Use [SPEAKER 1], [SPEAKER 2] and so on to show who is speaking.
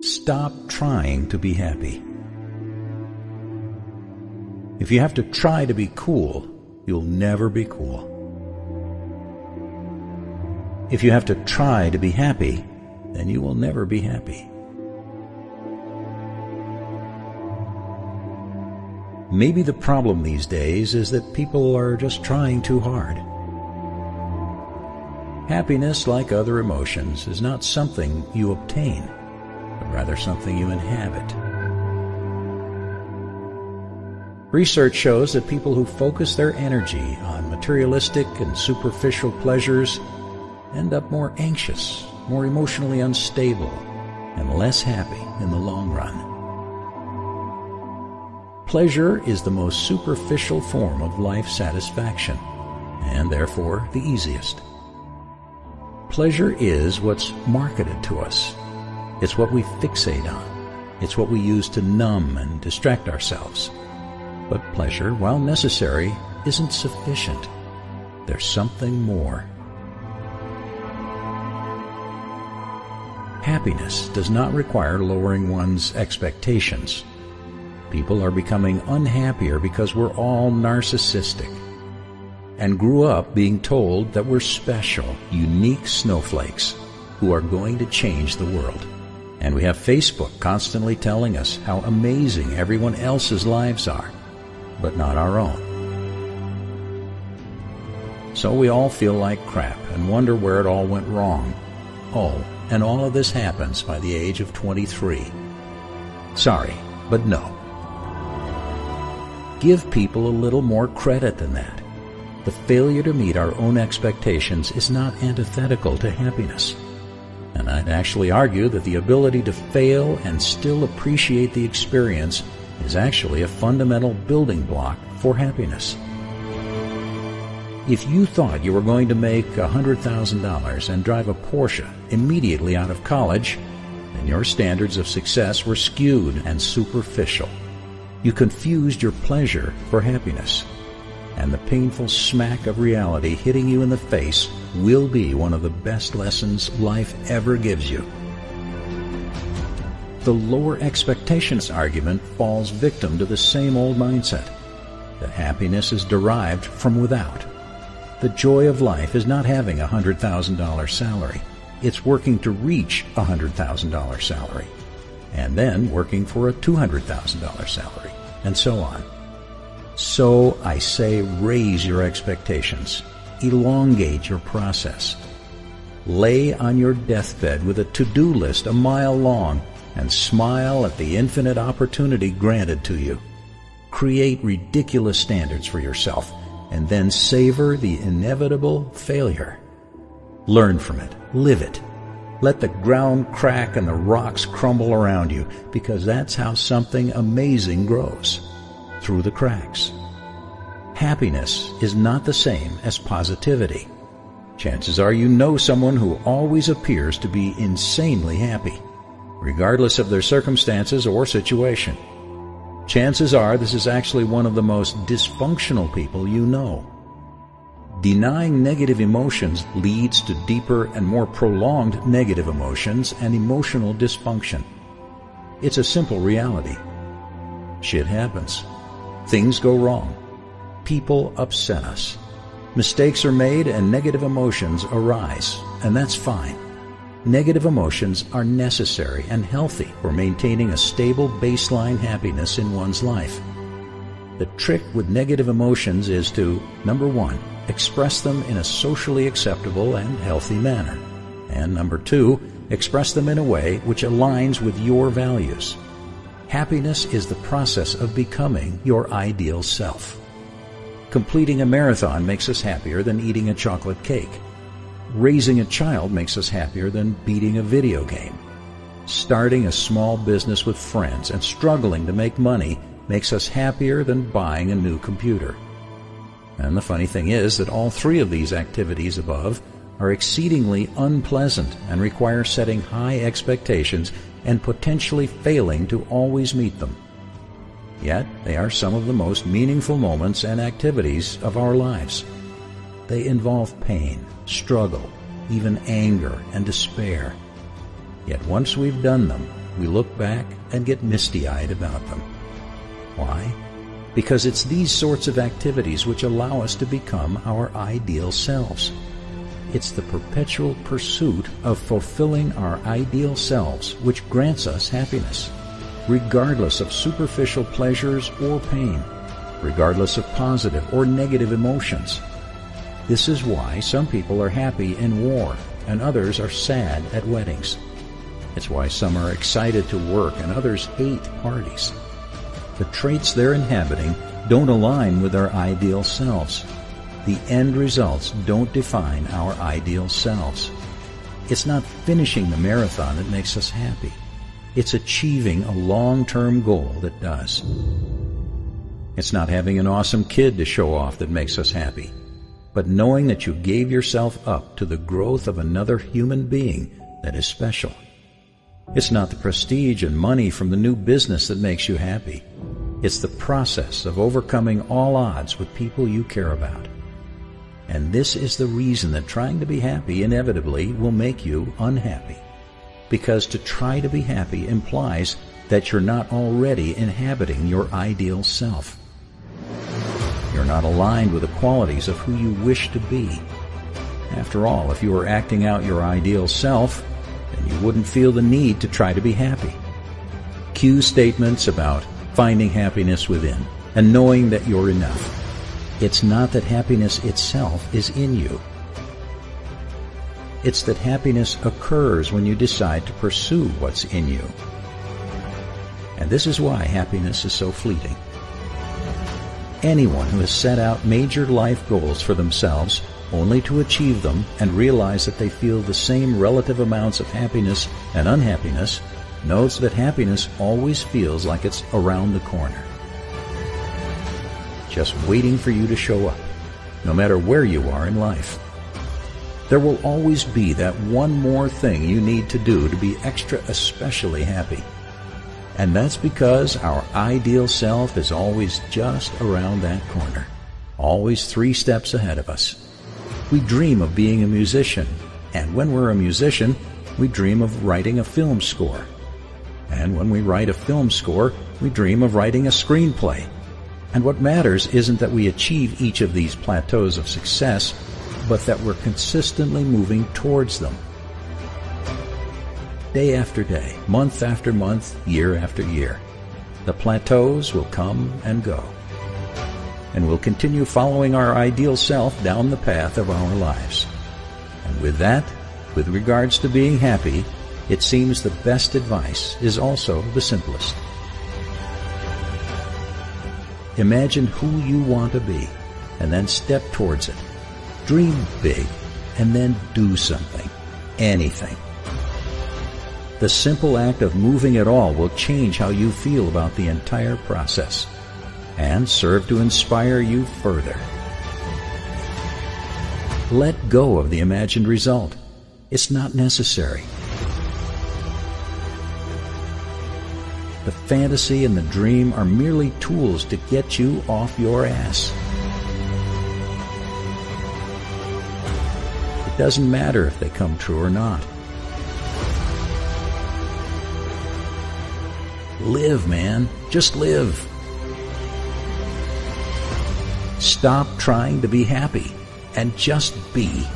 [SPEAKER 1] Stop trying to be happy. If you have to try to be cool, you'll never be cool. If you have to try to be happy, then you will never be happy. Maybe the problem these days is that people are just trying too hard. Happiness, like other emotions, is not something you obtain, rather something you inhabit. Research shows that people who focus their energy on materialistic and superficial pleasures end up more anxious, more emotionally unstable, and less happy in the long run. Pleasure is the most superficial form of life satisfaction, and therefore the easiest. Pleasure is what's marketed to us. It's what we fixate on. It's what we use to numb and distract ourselves. But pleasure, while necessary, isn't sufficient. There's something more. Happiness does not require lowering one's expectations. People are becoming unhappier because we're all narcissistic and grew up being told that we're special, unique snowflakes who are going to change the world. And we have Facebook constantly telling us how amazing everyone else's lives are, but not our own. So we all feel like crap and wonder where it all went wrong. Oh, and all of this happens by the age of 23. Sorry, but no. Give people a little more credit than that. The failure to meet our own expectations is not antithetical to happiness. And I'd actually argue that the ability to fail and still appreciate the experience is actually a fundamental building block for happiness. If you thought you were going to make $100,000 and drive a Porsche immediately out of college, then your standards of success were skewed and superficial. You confused your pleasure for happiness. And the painful smack of reality hitting you in the face will be one of the best lessons life ever gives you. The lower expectations argument falls victim to the same old mindset that happiness is derived from without. The joy of life is not having a $100,000 salary. It's working to reach a $100,000 salary and then working for a $200,000 salary, and so on. So I say raise your expectations. Elongate your process. Lay on your deathbed with a to-do list a mile long and smile at the infinite opportunity granted to you. Create ridiculous standards for yourself and then savor the inevitable failure. Learn from it. Live it. Let the ground crack and the rocks crumble around you because that's how something amazing grows. Through the cracks. Happiness is not the same as positivity. Chances are you know someone who always appears to be insanely happy, regardless of their circumstances or situation. Chances are this is actually one of the most dysfunctional people you know. Denying negative emotions leads to deeper and more prolonged negative emotions and emotional dysfunction. It's a simple reality. Shit happens. Things go wrong. People upset us. Mistakes are made and negative emotions arise, and that's fine. Negative emotions are necessary and healthy for maintaining a stable baseline happiness in one's life. The trick with negative emotions is to, number one, express them in a socially acceptable and healthy manner. And number two, express them in a way which aligns with your values. Happiness is the process of becoming your ideal self. Completing a marathon makes us happier than eating a chocolate cake. Raising a child makes us happier than beating a video game. Starting a small business with friends and struggling to make money makes us happier than buying a new computer. And the funny thing is that all three of these activities above are exceedingly unpleasant and require setting high expectations and potentially failing to always meet them. Yet they are some of the most meaningful moments and activities of our lives. They involve pain, struggle, even anger and despair. Yet once we've done them, we look back and get misty-eyed about them. Why? Because it's these sorts of activities which allow us to become our ideal selves. It's the perpetual pursuit of fulfilling our ideal selves which grants us happiness, regardless of superficial pleasures or pain, regardless of positive or negative emotions. This is why some people are happy in war and others are sad at weddings. It's why some are excited to work and others hate parties. The traits they're inhabiting don't align with our ideal selves. The end results don't define our ideal selves. It's not finishing the marathon that makes us happy. It's achieving a long-term goal that does. It's not having an awesome kid to show off that makes us happy, but knowing that you gave yourself up to the growth of another human being that is special. It's not the prestige and money from the new business that makes you happy. It's the process of overcoming all odds with people you care about. And this is the reason that trying to be happy inevitably will make you unhappy. Because to try to be happy implies that you're not already inhabiting your ideal self. You're not aligned with the qualities of who you wish to be. After all, if you were acting out your ideal self, then you wouldn't feel the need to try to be happy. Cue statements about finding happiness within and knowing that you're enough it's not that happiness itself is in you. It's that happiness occurs when you decide to pursue what's in you. And this is why happiness is so fleeting. Anyone who has set out major life goals for themselves only to achieve them and realize that they feel the same relative amounts of happiness and unhappiness knows that happiness always feels like it's around the corner just waiting for you to show up, no matter where you are in life. There will always be that one more thing you need to do to be extra especially happy. And that's because our ideal self is always just around that corner, always three steps ahead of us. We dream of being a musician, and when we're a musician, we dream of writing a film score. And when we write a film score, we dream of writing a screenplay and what matters isn't that we achieve each of these plateaus of success, but that we're consistently moving towards them. Day after day, month after month, year after year, the plateaus will come and go. And we'll continue following our ideal self down the path of our lives. And with that, with regards to being happy, it seems the best advice is also the simplest. Imagine who you want to be and then step towards it. Dream big and then do something. Anything. The simple act of moving at all will change how you feel about the entire process and serve to inspire you further. Let go of the imagined result. It's not necessary. The fantasy and the dream are merely tools to get you off your ass. It doesn't matter if they come true or not. Live, man. Just live. Stop trying to be happy and just be.